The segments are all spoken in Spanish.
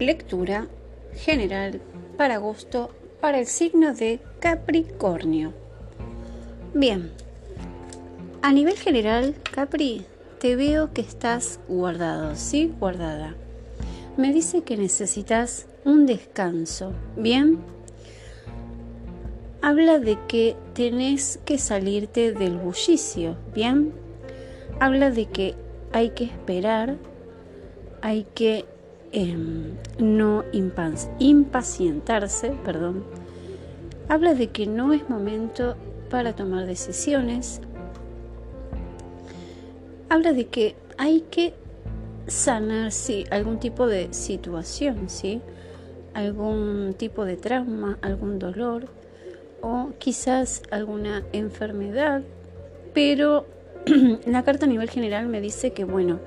lectura general para agosto para el signo de Capricornio. Bien, a nivel general, Capri, te veo que estás guardado, ¿sí? Guardada. Me dice que necesitas un descanso, ¿bien? Habla de que tenés que salirte del bullicio, ¿bien? Habla de que hay que esperar, hay que em, no impacientarse, perdón. Habla de que no es momento para tomar decisiones, habla de que hay que sanar, sí, algún tipo de situación, sí, algún tipo de trauma, algún dolor o quizás alguna enfermedad, pero la carta a nivel general me dice que bueno,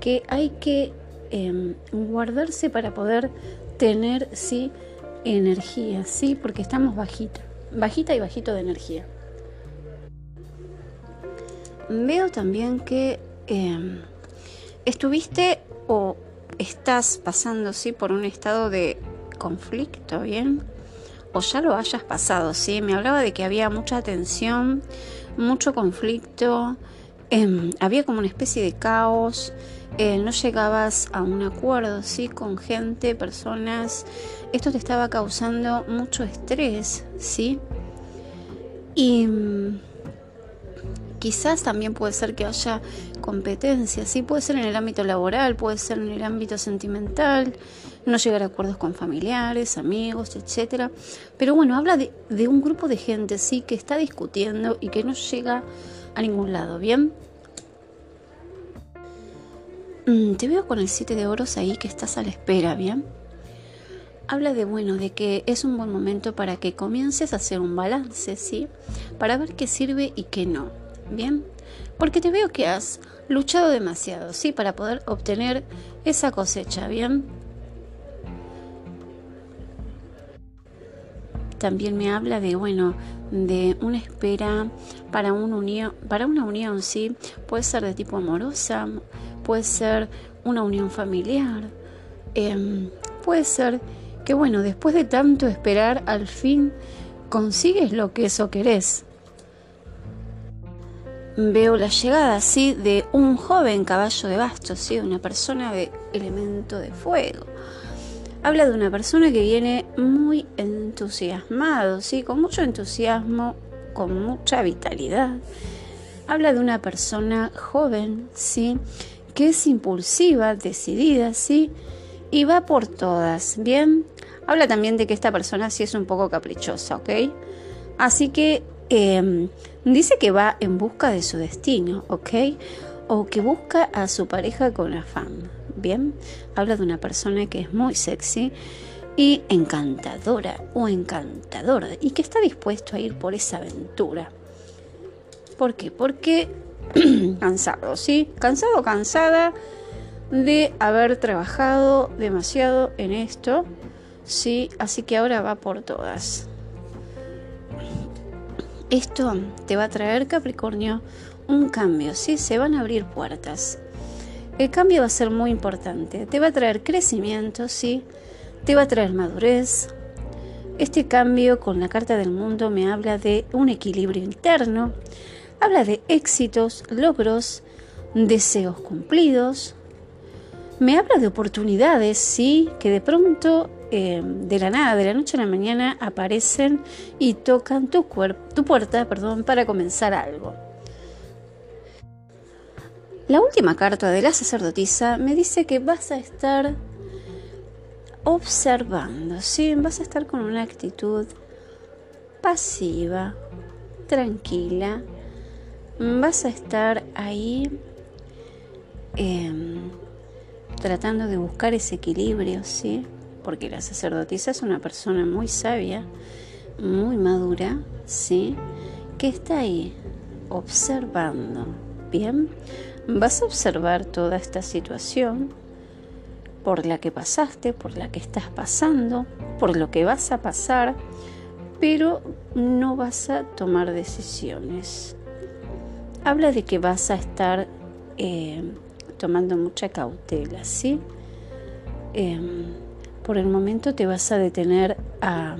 que hay que em, guardarse para poder tener, sí, energía, sí, porque estamos bajita, bajita y bajito de energía. Veo también que em, estuviste o estás pasando ¿sí? por un estado de conflicto, ¿bien? O ya lo hayas pasado, ¿sí? Me hablaba de que había mucha tensión, mucho conflicto, em, había como una especie de caos, eh, no llegabas a un acuerdo, ¿sí? Con gente, personas. Esto te estaba causando mucho estrés, ¿sí? Y Quizás también puede ser que haya competencia, sí, puede ser en el ámbito laboral, puede ser en el ámbito sentimental, no llegar a acuerdos con familiares, amigos, etcétera. Pero bueno, habla de, de un grupo de gente, sí, que está discutiendo y que no llega a ningún lado, ¿bien? Mm, te veo con el 7 de oros ahí que estás a la espera, ¿bien? Habla de bueno, de que es un buen momento para que comiences a hacer un balance, ¿sí? Para ver qué sirve y qué no. Bien, porque te veo que has luchado demasiado, ¿sí? Para poder obtener esa cosecha, ¿bien? También me habla de, bueno, de una espera para una unión, para una unión, ¿sí? Puede ser de tipo amorosa, puede ser una unión familiar, em, puede ser que, bueno, después de tanto esperar, al fin consigues lo que eso querés veo la llegada, ¿sí? De un joven caballo de bastos, ¿sí? Una persona de elemento de fuego. Habla de una persona que viene muy entusiasmado, ¿sí? Con mucho entusiasmo, con mucha vitalidad. Habla de una persona joven, ¿sí? Que es impulsiva, decidida, ¿sí? Y va por todas, ¿bien? Habla también de que esta persona sí es un poco caprichosa, ¿ok? Así que Em, dice que va en busca de su destino, ¿ok? O que busca a su pareja con afán. Bien, habla de una persona que es muy sexy y encantadora o encantador y que está dispuesto a ir por esa aventura. ¿Por qué? Porque cansado, ¿sí? Cansado, cansada de haber trabajado demasiado en esto, ¿sí? Así que ahora va por todas. Esto te va a traer, Capricornio, un cambio, ¿sí? Se van a abrir puertas. El cambio va a ser muy importante. Te va a traer crecimiento, ¿sí? Te va a traer madurez. Este cambio con la carta del mundo me habla de un equilibrio interno. Habla de éxitos, logros, deseos cumplidos. Me habla de oportunidades, ¿sí? Que de pronto eh, de la nada, de la noche a la mañana, aparecen y tocan tu, tu puerta perdón, para comenzar algo. La última carta de la sacerdotisa me dice que vas a estar observando, ¿sí? vas a estar con una actitud pasiva, tranquila, vas a estar ahí em, tratando de buscar ese equilibrio, ¿sí? porque la sacerdotisa es una persona muy sabia, muy madura, ¿sí? Que está ahí observando. Bien, vas a observar toda esta situación por la que pasaste, por la que estás pasando, por lo que vas a pasar, pero no vas a tomar decisiones. Habla de que vas a estar eh, tomando mucha cautela, ¿sí? em, por el momento te vas a detener a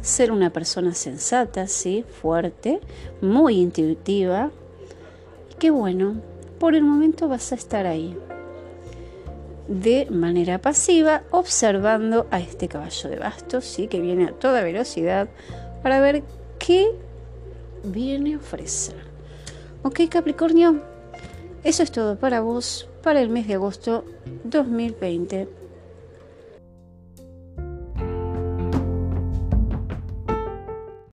ser una persona sensata, sí, fuerte, muy intuitiva. Qué bueno, por el momento vas a estar ahí, de manera pasiva, observando a este caballo de bastos, sí, que viene a toda velocidad, para ver qué viene a ofrecer. Ok, Capricornio, eso es todo para vos para el mes de agosto 2020.